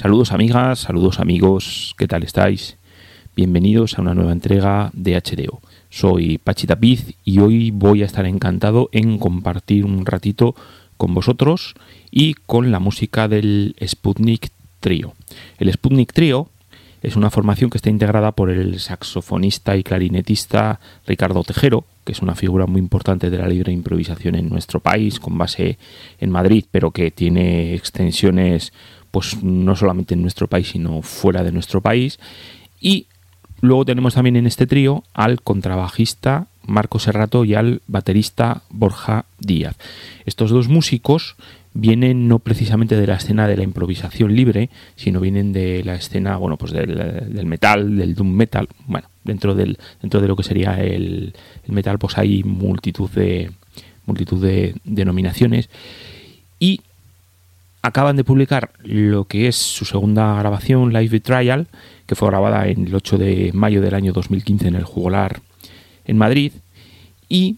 Saludos amigas, saludos amigos, ¿qué tal estáis? Bienvenidos a una nueva entrega de HDO. Soy Pachi Tapiz y hoy voy a estar encantado en compartir un ratito con vosotros y con la música del Sputnik Trio. El Sputnik Trio es una formación que está integrada por el saxofonista y clarinetista Ricardo Tejero, que es una figura muy importante de la libre improvisación en nuestro país, con base en Madrid, pero que tiene extensiones pues no solamente en nuestro país, sino fuera de nuestro país. Y luego tenemos también en este trío al contrabajista Marco Serrato y al baterista Borja Díaz. Estos dos músicos vienen no precisamente de la escena de la improvisación libre, sino vienen de la escena, bueno, pues del, metal, del doom metal. Bueno, dentro del dentro de lo que sería el, el metal, pues hay multitud de multitud de denominaciones y acaban de publicar lo que es su segunda grabación, Live Trial, que fue grabada en el 8 de mayo del año 2015 en el Jugolar en Madrid. Y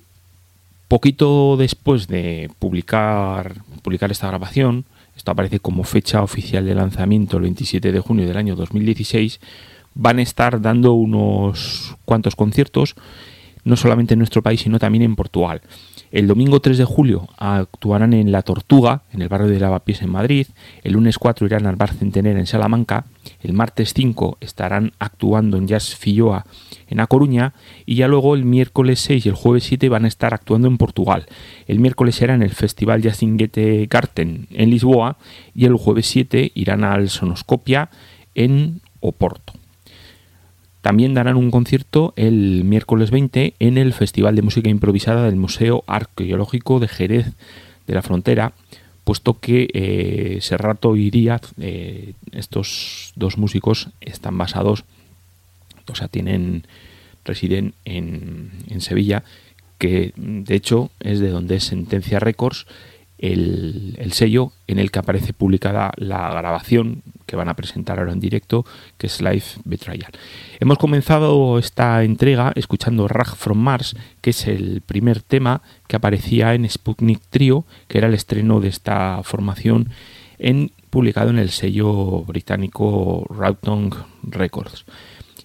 poquito después de publicar, publicar esta grabación, esto aparece como fecha oficial de lanzamiento el 27 de junio del año 2016, van a estar dando unos cuantos conciertos, no solamente en nuestro país, sino también en Portugal. El domingo 3 de julio actuarán en La Tortuga, en el barrio de Lavapiés en Madrid. El lunes 4 irán al Bar Centener en Salamanca. El martes 5 estarán actuando en Jazz Filloa en A Coruña. Y ya luego el miércoles 6 y el jueves 7 van a estar actuando en Portugal. El miércoles será en el Festival Jazzingete Garten en Lisboa. Y el jueves 7 irán al Sonoscopia en Oporto. También darán un concierto el miércoles 20 en el Festival de Música Improvisada del Museo Arqueológico de Jerez de la Frontera, puesto que eh, Serrato y Díaz, eh, estos dos músicos, están basados, o sea, tienen, residen en, en Sevilla, que de hecho es de donde es Sentencia Records el, sello en el que aparece publicada la grabación que van a presentar ahora en directo, que es Live Betrayal. Hemos comenzado esta entrega escuchando Rag from Mars, que es el primer tema que aparecía en Sputnik Trio, que era el estreno de esta formación publicado en el sello británico Roughton Records.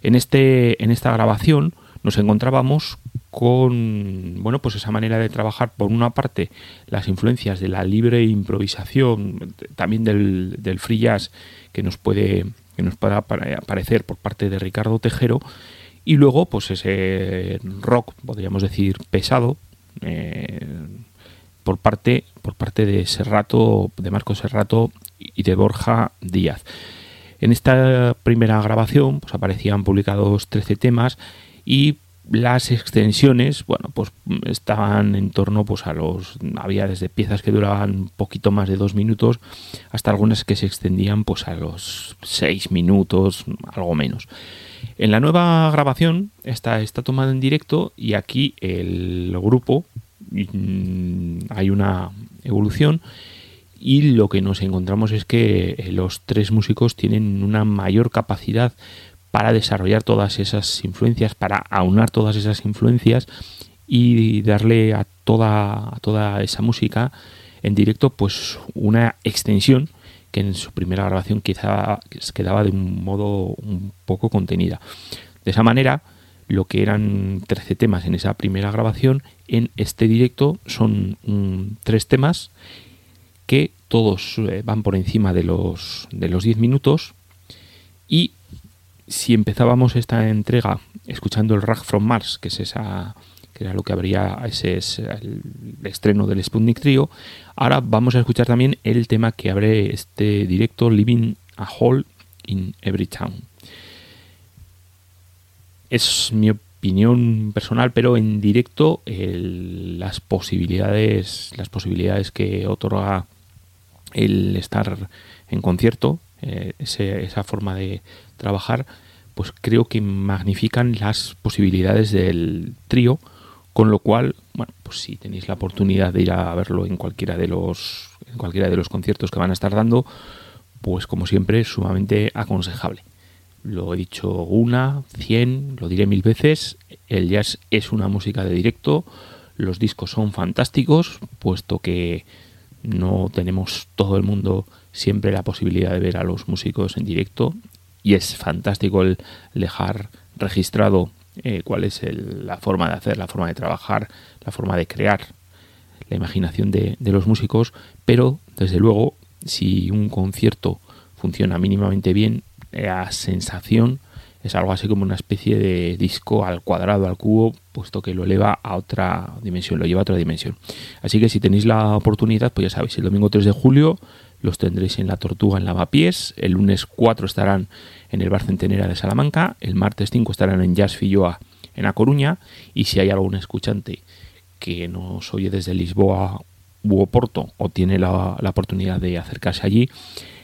En, este, en esta grabación nos encontrábamos con bueno pues esa manera de trabajar por una parte las influencias de la libre improvisación también del, del free jazz que nos puede que nos pueda aparecer por parte de Ricardo Tejero y luego pues ese rock podríamos decir pesado eh, por parte por parte de Serrato de Marco Serrato y de Borja Díaz. En esta primera grabación pues aparecían publicados 13 temas y las extensiones, bueno, pues estaban en torno pues a los había desde piezas que duraban un poquito más de dos minutos hasta algunas que se extendían pues a los seis minutos, algo menos. En la nueva grabación está, está tomada en directo y aquí el grupo mm, hay una evolución y lo que nos encontramos es que los tres músicos tienen una mayor capacidad para desarrollar todas esas influencias, para aunar todas esas influencias y darle a toda, a toda esa música en directo pues una extensión que en su primera grabación quizá quedaba de un modo un poco contenida. De esa manera, lo que eran 13 temas en esa primera grabación, en este directo son tres temas que todos eh, van por encima de los, de los 10 minutos y si empezábamos esta entrega escuchando el Rag from Mars, que es esa que era lo que habría ese es el estreno del Sputnik Trio, ahora vamos a escuchar también el tema que abre este directo Living a Hole in Every Town. Es mi opinión personal, pero en directo las posibilidades las posibilidades que otorga el estar en concierto, eh, esa forma de, trabajar, pues creo que magnifican las posibilidades del trío, con lo cual, bueno, pues si tenéis la oportunidad de ir a verlo en cualquiera de los en cualquiera de los conciertos que van a estar dando, pues como siempre, sumamente aconsejable. Lo he dicho una, cien, lo diré mil veces, el jazz es una música de directo, los discos son fantásticos, puesto que no tenemos todo el mundo siempre la posibilidad de ver a los músicos en directo y es fantástico el dejar registrado eh, cuál es la forma de hacer, la forma de trabajar, la forma de crear, la imaginación de, de los músicos, pero desde luego si un concierto funciona mínimamente bien, la sensación es algo así como una especie de disco al cuadrado, al cubo, puesto que lo eleva a otra dimensión, lo lleva a otra dimensión. Así que si tenéis la oportunidad, pues ya sabéis, el domingo 3 de julio los tendréis en La Tortuga en Lavapiés, el lunes 4 estarán en el Bar Centenera de Salamanca, el martes 5 estarán en Jazz Filloa en A Coruña, y si hay algún escuchante que nos oye desde Lisboa u Oporto o tiene la, la oportunidad de acercarse allí,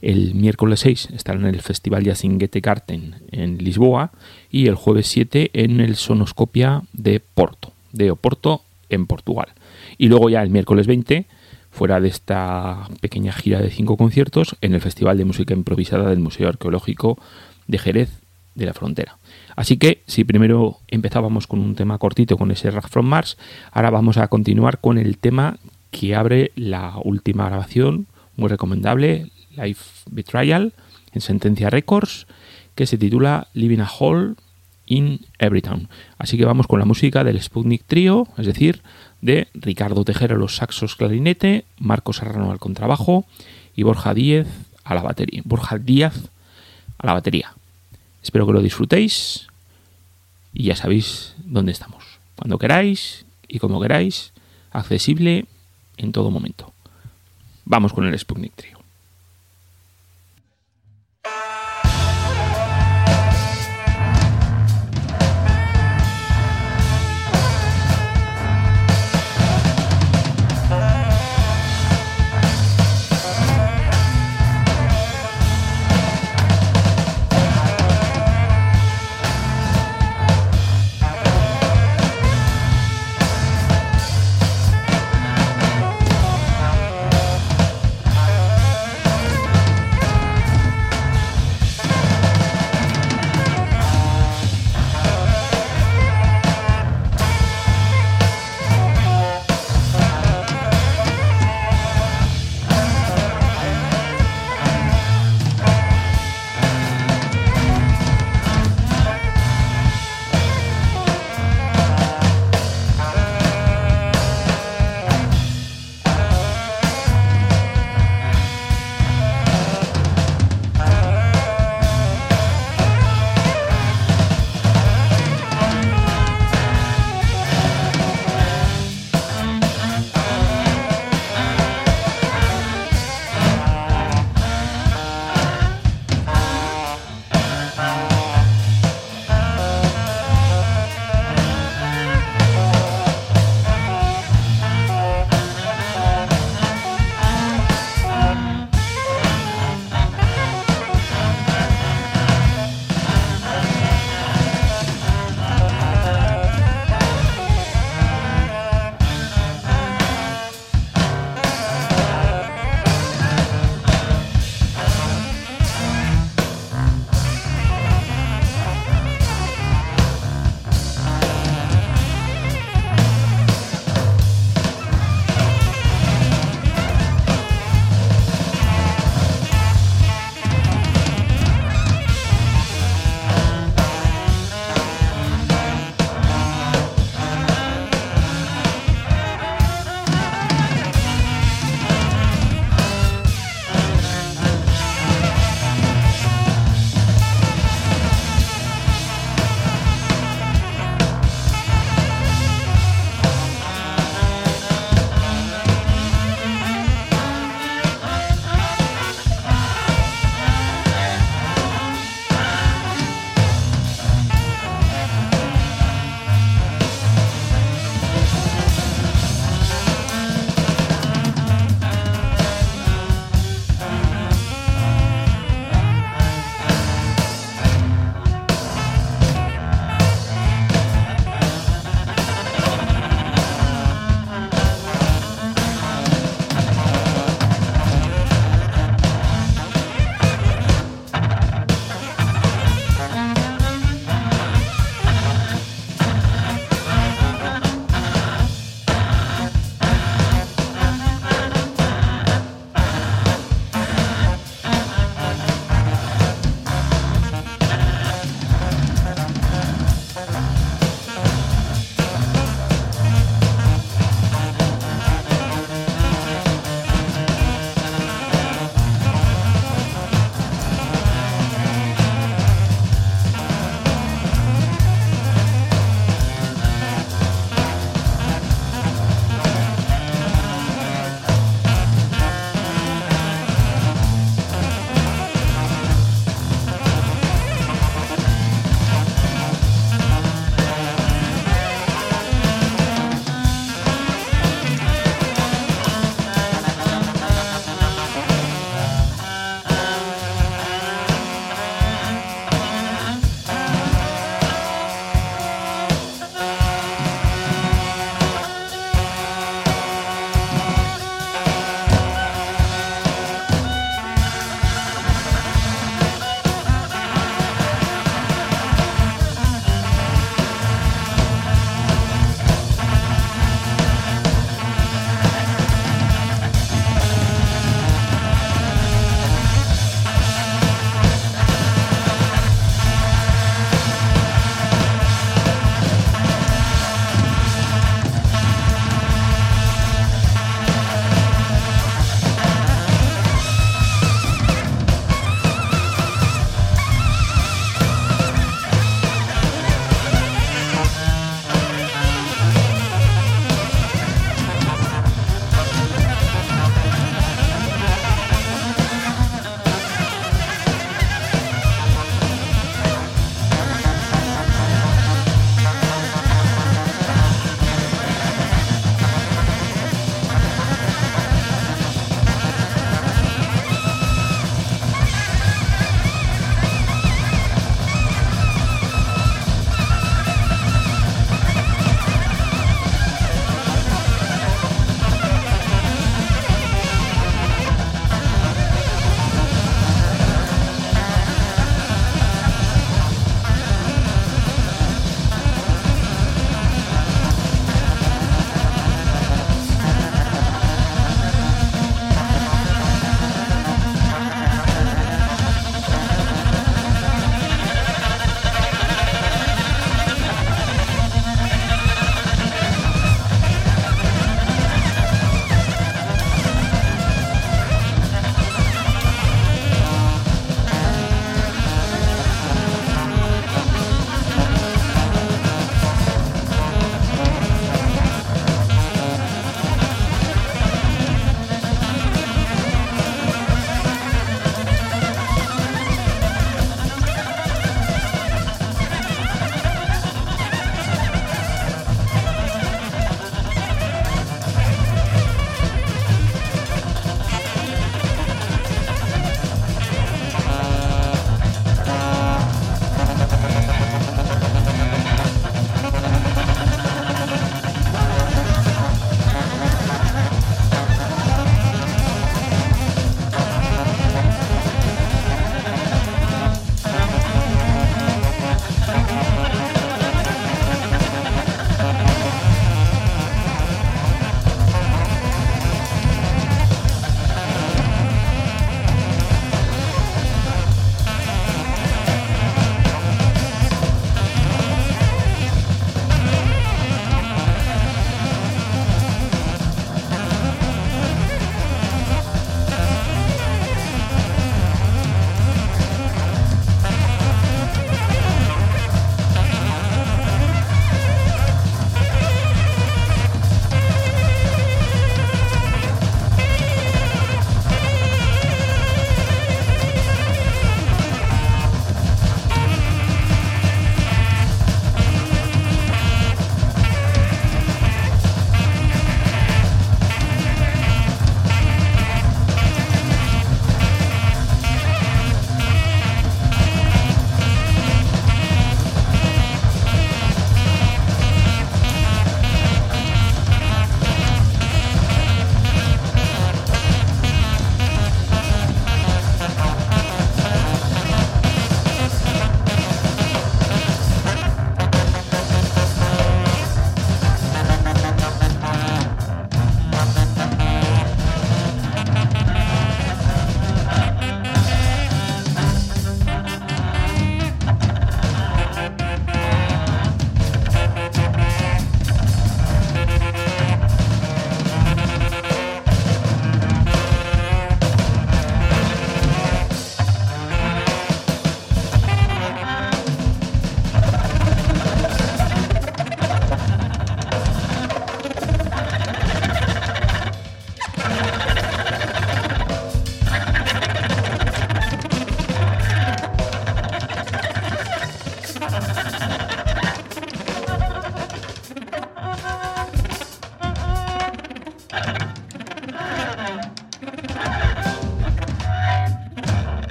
el miércoles 6 estarán en el Festival Jacinguete Garten en Lisboa y el jueves 7 en el Sonoscopia de Porto, de Oporto en Portugal. Y luego ya el miércoles 20, fuera de esta pequeña gira de cinco conciertos, en el Festival de Música Improvisada del Museo Arqueológico de Jerez de la Frontera. Así que si primero empezábamos con un tema cortito con ese Rack from Mars, ahora vamos a continuar con el tema que abre la última grabación, muy recomendable, Life Betrayal en Sentencia Records, que se titula Living a Hole in Everytown. Así que vamos con la música del Sputnik Trio, es decir, de Ricardo Tejero a los saxos clarinete, Marcos Serrano al contrabajo y Borja Díaz a la batería. Borja Díaz a la batería. Espero que lo disfrutéis y ya sabéis dónde estamos. Cuando queráis y como queráis, accesible en todo momento. Vamos con el Sputnik Trio.